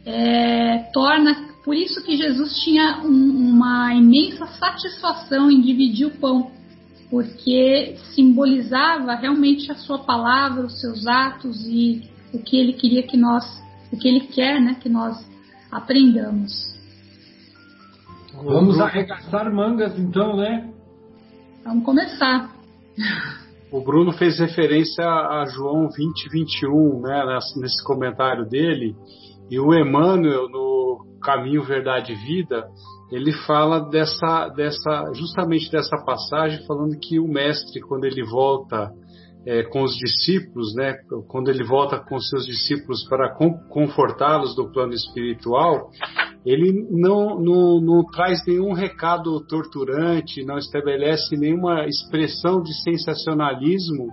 é, torna. Por isso que Jesus tinha um, uma imensa satisfação em dividir o pão, porque simbolizava realmente a sua palavra, os seus atos e o que ele queria que nós, o que ele quer, né, que nós aprendamos. Vamos arregaçar mangas então, né? Vamos começar. O Bruno fez referência a João 20, 21, né, nesse comentário dele, e o Emmanuel, no Caminho, Verdade e Vida, ele fala dessa, dessa, justamente dessa passagem, falando que o mestre, quando ele volta é, com os discípulos, né, quando ele volta com seus discípulos para confortá-los do plano espiritual, ele não, não, não traz nenhum recado torturante, não estabelece nenhuma expressão de sensacionalismo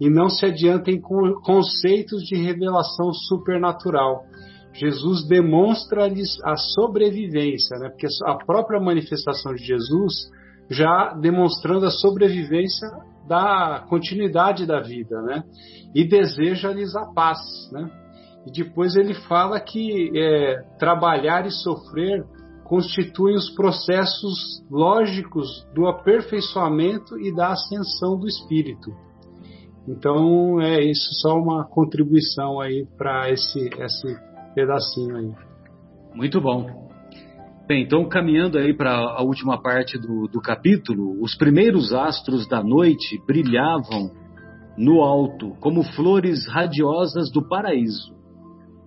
e não se adianta em conceitos de revelação supernatural. Jesus demonstra-lhes a sobrevivência, né? porque a própria manifestação de Jesus já demonstrando a sobrevivência da continuidade da vida, né? E deseja-lhes a paz, né? E depois ele fala que é, trabalhar e sofrer constituem os processos lógicos do aperfeiçoamento e da ascensão do espírito. Então é isso, só uma contribuição aí para esse, esse pedacinho aí. Muito bom. Bem, então caminhando aí para a última parte do, do capítulo, os primeiros astros da noite brilhavam no alto como flores radiosas do paraíso.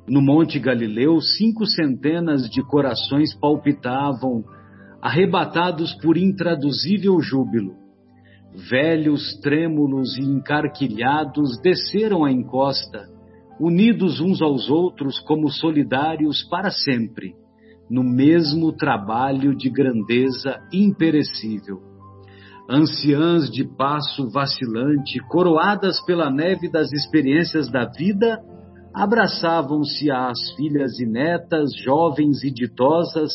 No Monte Galileu, cinco centenas de corações palpitavam, arrebatados por intraduzível júbilo. Velhos, trêmulos e encarquilhados desceram a encosta, unidos uns aos outros como solidários para sempre, no mesmo trabalho de grandeza imperecível. Anciãs de passo vacilante, coroadas pela neve das experiências da vida, abraçavam-se às filhas e netas, jovens e ditosas,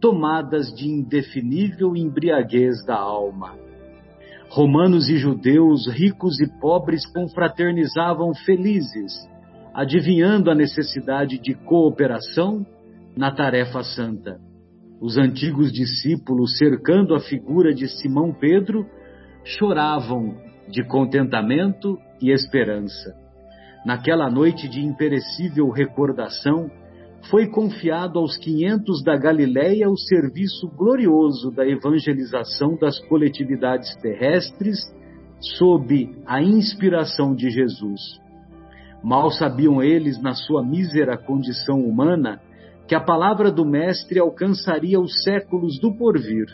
tomadas de indefinível embriaguez da alma. Romanos e judeus, ricos e pobres, confraternizavam felizes, adivinhando a necessidade de cooperação na tarefa santa. Os antigos discípulos, cercando a figura de Simão Pedro, choravam de contentamento e esperança. Naquela noite de imperecível recordação, foi confiado aos quinhentos da Galiléia o serviço glorioso da evangelização das coletividades terrestres sob a inspiração de Jesus. Mal sabiam eles, na sua mísera condição humana, que a palavra do Mestre alcançaria os séculos do porvir.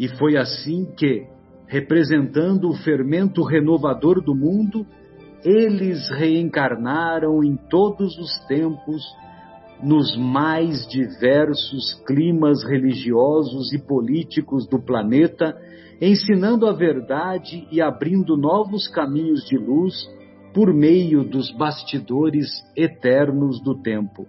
E foi assim que, representando o fermento renovador do mundo, eles reencarnaram em todos os tempos, nos mais diversos climas religiosos e políticos do planeta, ensinando a verdade e abrindo novos caminhos de luz por meio dos bastidores eternos do tempo.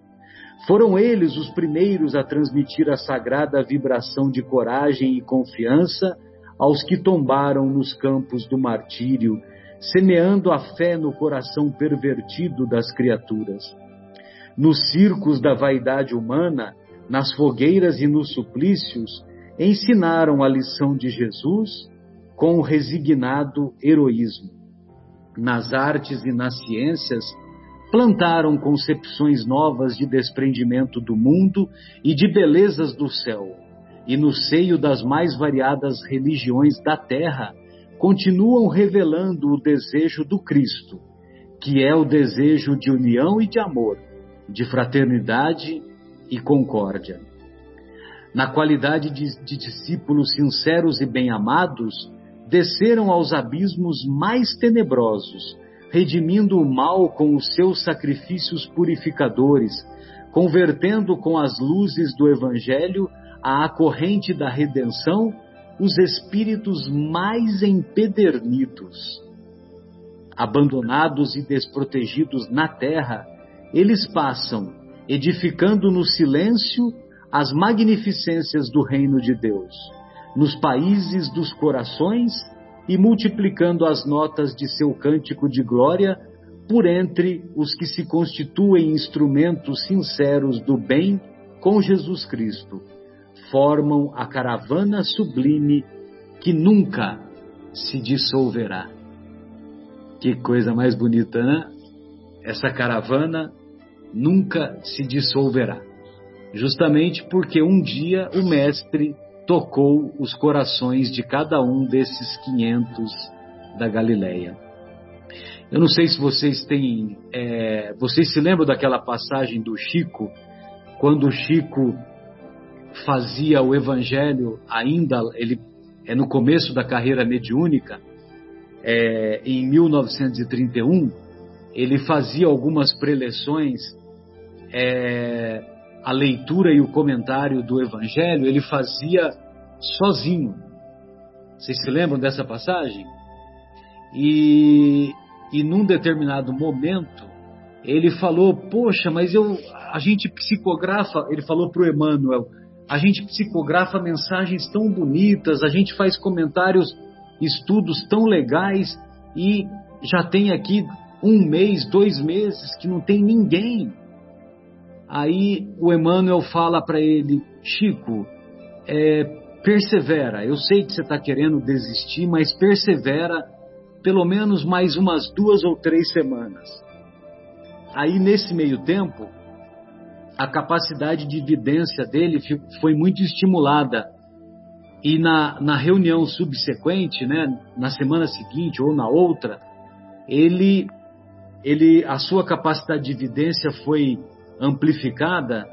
Foram eles os primeiros a transmitir a sagrada vibração de coragem e confiança aos que tombaram nos campos do martírio semeando a fé no coração pervertido das criaturas. Nos circos da vaidade humana, nas fogueiras e nos suplícios, ensinaram a lição de Jesus com resignado heroísmo. Nas artes e nas ciências, plantaram concepções novas de desprendimento do mundo e de belezas do céu, e no seio das mais variadas religiões da terra, continuam revelando o desejo do Cristo, que é o desejo de união e de amor, de fraternidade e concórdia. Na qualidade de, de discípulos sinceros e bem-amados, desceram aos abismos mais tenebrosos, redimindo o mal com os seus sacrifícios purificadores, convertendo com as luzes do Evangelho a corrente da redenção os espíritos mais empedernidos. Abandonados e desprotegidos na terra, eles passam, edificando no silêncio as magnificências do reino de Deus, nos países dos corações e multiplicando as notas de seu cântico de glória por entre os que se constituem instrumentos sinceros do bem com Jesus Cristo formam a caravana sublime que nunca se dissolverá. Que coisa mais bonita, né? Essa caravana nunca se dissolverá. Justamente porque um dia o Mestre tocou os corações de cada um desses 500 da Galileia. Eu não sei se vocês têm. É, vocês se lembram daquela passagem do Chico, quando o Chico fazia o evangelho ainda, ele é no começo da carreira mediúnica, é, em 1931, ele fazia algumas preleções é, a leitura e o comentário do Evangelho ele fazia sozinho. Vocês se lembram dessa passagem? E, e num determinado momento ele falou: Poxa, mas eu, a gente psicografa. Ele falou para o Emmanuel: A gente psicografa mensagens tão bonitas, a gente faz comentários, estudos tão legais e já tem aqui um mês, dois meses que não tem ninguém. Aí o Emmanuel fala para ele: Chico, é, persevera. Eu sei que você está querendo desistir, mas persevera pelo menos mais umas duas ou três semanas. Aí nesse meio tempo, a capacidade de evidência dele foi muito estimulada. E na, na reunião subsequente, né, na semana seguinte ou na outra, ele, ele, a sua capacidade de evidência foi amplificada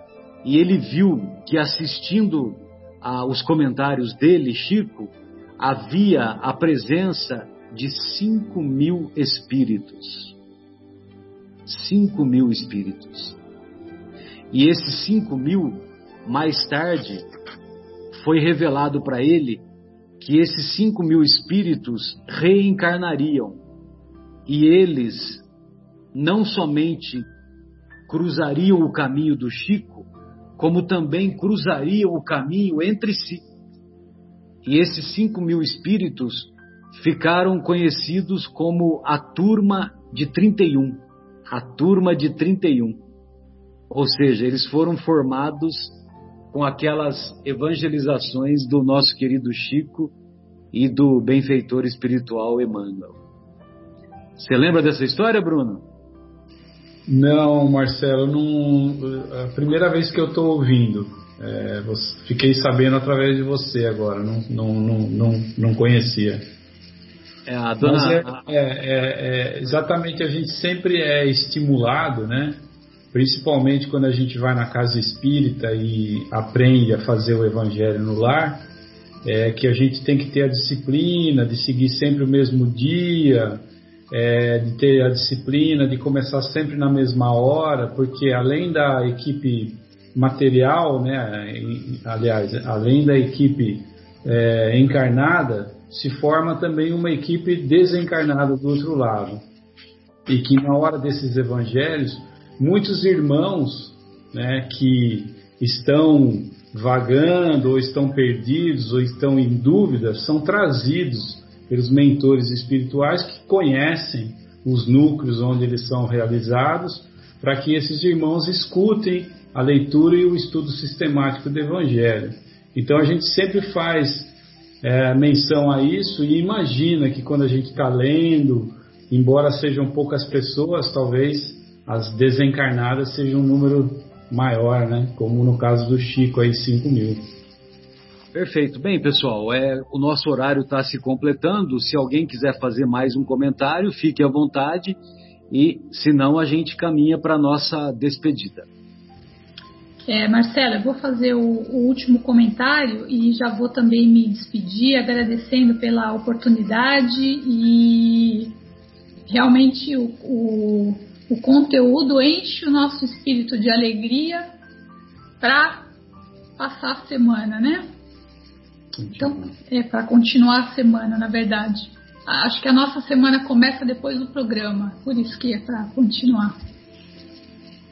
e ele viu que assistindo aos comentários dele, Chico, havia a presença de cinco mil espíritos. Cinco mil espíritos. E esses cinco mil, mais tarde, foi revelado para ele que esses cinco mil espíritos reencarnariam e eles não somente cruzariam o caminho do Chico, como também cruzariam o caminho entre si. E esses cinco mil espíritos ficaram conhecidos como a turma de 31. A turma de 31. Ou seja, eles foram formados com aquelas evangelizações do nosso querido Chico e do benfeitor espiritual Emmanuel. Você lembra dessa história, Bruno? Não, Marcelo, não, a primeira vez que eu estou ouvindo. É, fiquei sabendo através de você agora, não, não, não, não, não conhecia. É, a dona... É, é, é, exatamente, a gente sempre é estimulado, né? principalmente quando a gente vai na casa espírita e aprende a fazer o evangelho no lar, é que a gente tem que ter a disciplina de seguir sempre o mesmo dia, é, de ter a disciplina, de começar sempre na mesma hora, porque além da equipe material, né, aliás, além da equipe é, encarnada, se forma também uma equipe desencarnada do outro lado. E que na hora desses evangelhos, muitos irmãos né, que estão vagando, ou estão perdidos, ou estão em dúvida, são trazidos pelos mentores espirituais que conhecem os núcleos onde eles são realizados, para que esses irmãos escutem a leitura e o estudo sistemático do Evangelho. Então a gente sempre faz é, menção a isso e imagina que quando a gente está lendo, embora sejam poucas pessoas, talvez as desencarnadas sejam um número maior, né? Como no caso do Chico aí, 5 mil. Perfeito. Bem, pessoal, é, o nosso horário está se completando. Se alguém quiser fazer mais um comentário, fique à vontade. E, se não, a gente caminha para a nossa despedida. É, Marcela, eu vou fazer o, o, último comentário e já vou também me despedir, agradecendo pela oportunidade e realmente o, o, o conteúdo enche o nosso espírito de alegria para passar a semana, né? Então, é para continuar a semana, na verdade. Acho que a nossa semana começa depois do programa, por isso que é para continuar.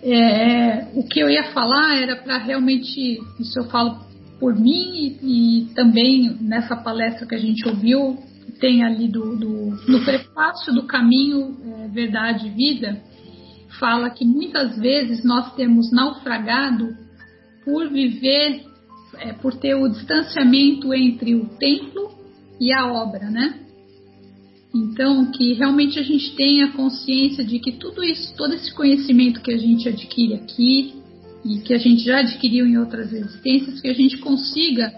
É, o que eu ia falar era para realmente, isso eu falo por mim e, e, também nessa palestra que a gente ouviu, tem ali do, do no prefácio do caminho é, Verdade e Vida, fala que muitas vezes nós temos naufragado por viver é, por ter o distanciamento entre o templo e a obra, né? Então, que realmente a gente tenha consciência de que tudo isso, todo esse conhecimento que a gente adquire aqui e que a gente já adquiriu em outras existências, que a gente consiga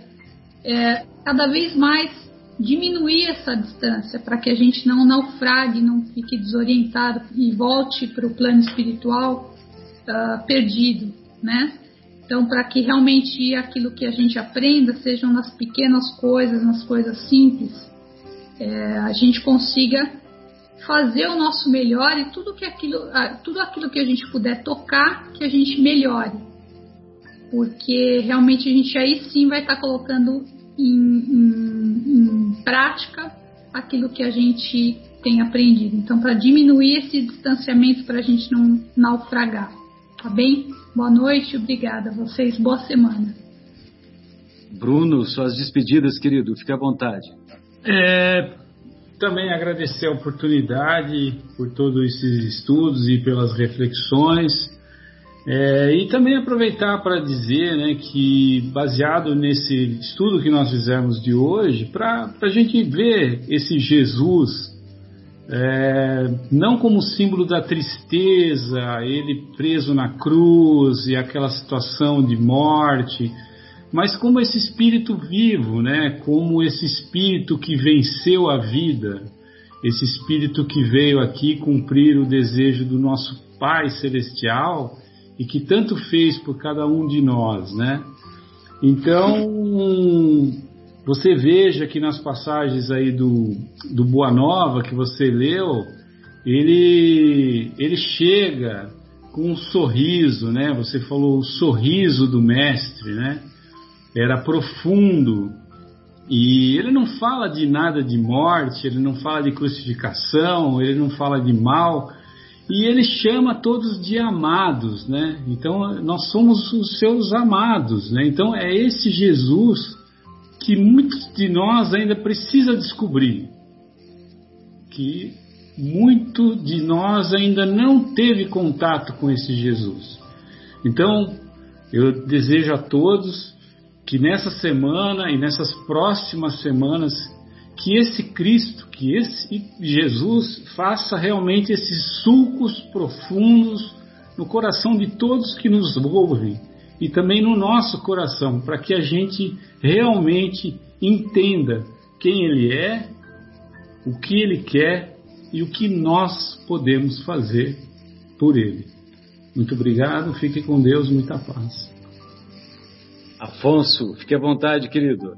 é, cada vez mais diminuir essa distância para que a gente não naufrague, não fique desorientado e volte para o plano espiritual uh, perdido, né? Então, para que realmente aquilo que a gente aprenda sejam nas pequenas coisas, nas coisas simples, é, a gente consiga fazer o nosso melhor e tudo que aquilo, tudo aquilo que a gente puder tocar, que a gente melhore. porque realmente a gente aí sim vai estar colocando em, em, em prática aquilo que a gente tem aprendido. Então, para diminuir esse distanciamento, para a gente não naufragar. Tá bem? Boa noite, obrigada a vocês, boa semana. Bruno, suas despedidas, querido, fique à vontade. É, também agradecer a oportunidade por todos esses estudos e pelas reflexões. É, e também aproveitar para dizer né, que, baseado nesse estudo que nós fizemos de hoje, para a gente ver esse Jesus é, não como símbolo da tristeza, ele preso na cruz e aquela situação de morte, mas como esse espírito vivo, né? Como esse espírito que venceu a vida, esse espírito que veio aqui cumprir o desejo do nosso Pai celestial e que tanto fez por cada um de nós, né? Então, você veja que nas passagens aí do, do Boa Nova que você leu, ele, ele chega com um sorriso, né? Você falou o sorriso do mestre, né? Era profundo. E ele não fala de nada de morte, ele não fala de crucificação, ele não fala de mal, e ele chama todos de amados, né? Então nós somos os seus amados, né? Então é esse Jesus que muitos de nós ainda precisa descobrir, que muito de nós ainda não teve contato com esse Jesus. Então eu desejo a todos que nessa semana e nessas próximas semanas que esse Cristo, que esse Jesus faça realmente esses sulcos profundos no coração de todos que nos ouvem e também no nosso coração, para que a gente realmente entenda quem Ele é, o que Ele quer e o que nós podemos fazer por Ele. Muito obrigado, fique com Deus, muita paz. Afonso, fique à vontade, querido.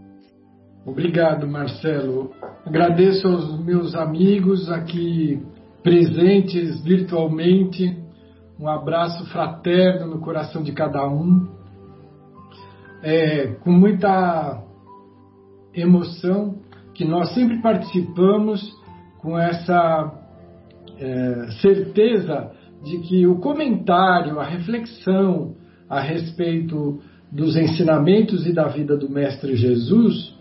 Obrigado, Marcelo. Agradeço aos meus amigos aqui presentes virtualmente. Um abraço fraterno no coração de cada um. É, com muita emoção que nós sempre participamos com essa é, certeza de que o comentário, a reflexão a respeito dos ensinamentos e da vida do Mestre Jesus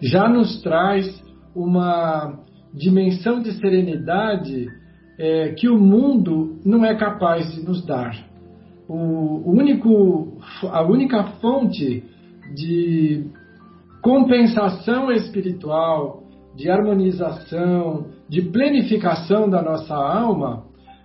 já nos traz uma dimensão de serenidade é, que o mundo não é capaz de nos dar. O, único, a única fonte de compensação espiritual, de harmonização, de plenificação da nossa alma,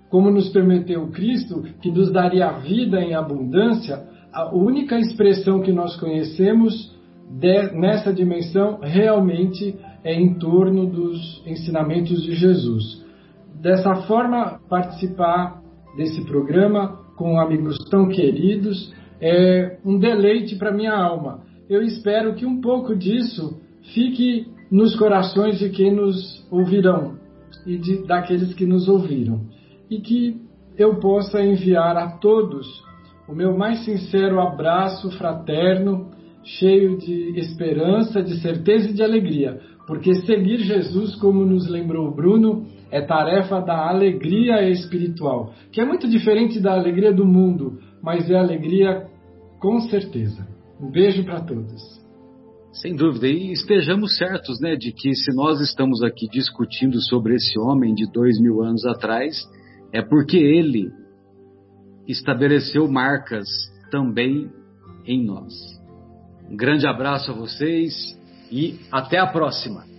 como nos permitiu Cristo, que nos daria vida em abundância, a única expressão que nós conhecemos de, nessa dimensão realmente é em torno dos ensinamentos de Jesus. Dessa forma, participar desse programa com amigos tão queridos é um deleite para minha alma. Eu espero que um pouco disso fique nos corações de quem nos ouvirão e de, daqueles que nos ouviram. E que eu possa enviar a todos o meu mais sincero abraço fraterno cheio de esperança, de certeza e de alegria, porque seguir Jesus, como nos lembrou Bruno, é tarefa da alegria espiritual, que é muito diferente da alegria do mundo, mas é alegria com certeza. Um beijo para todos. Sem dúvida, e estejamos certos, né, de que se nós estamos aqui discutindo sobre esse homem de dois mil anos atrás, é porque ele estabeleceu marcas também em nós. Um grande abraço a vocês e até a próxima.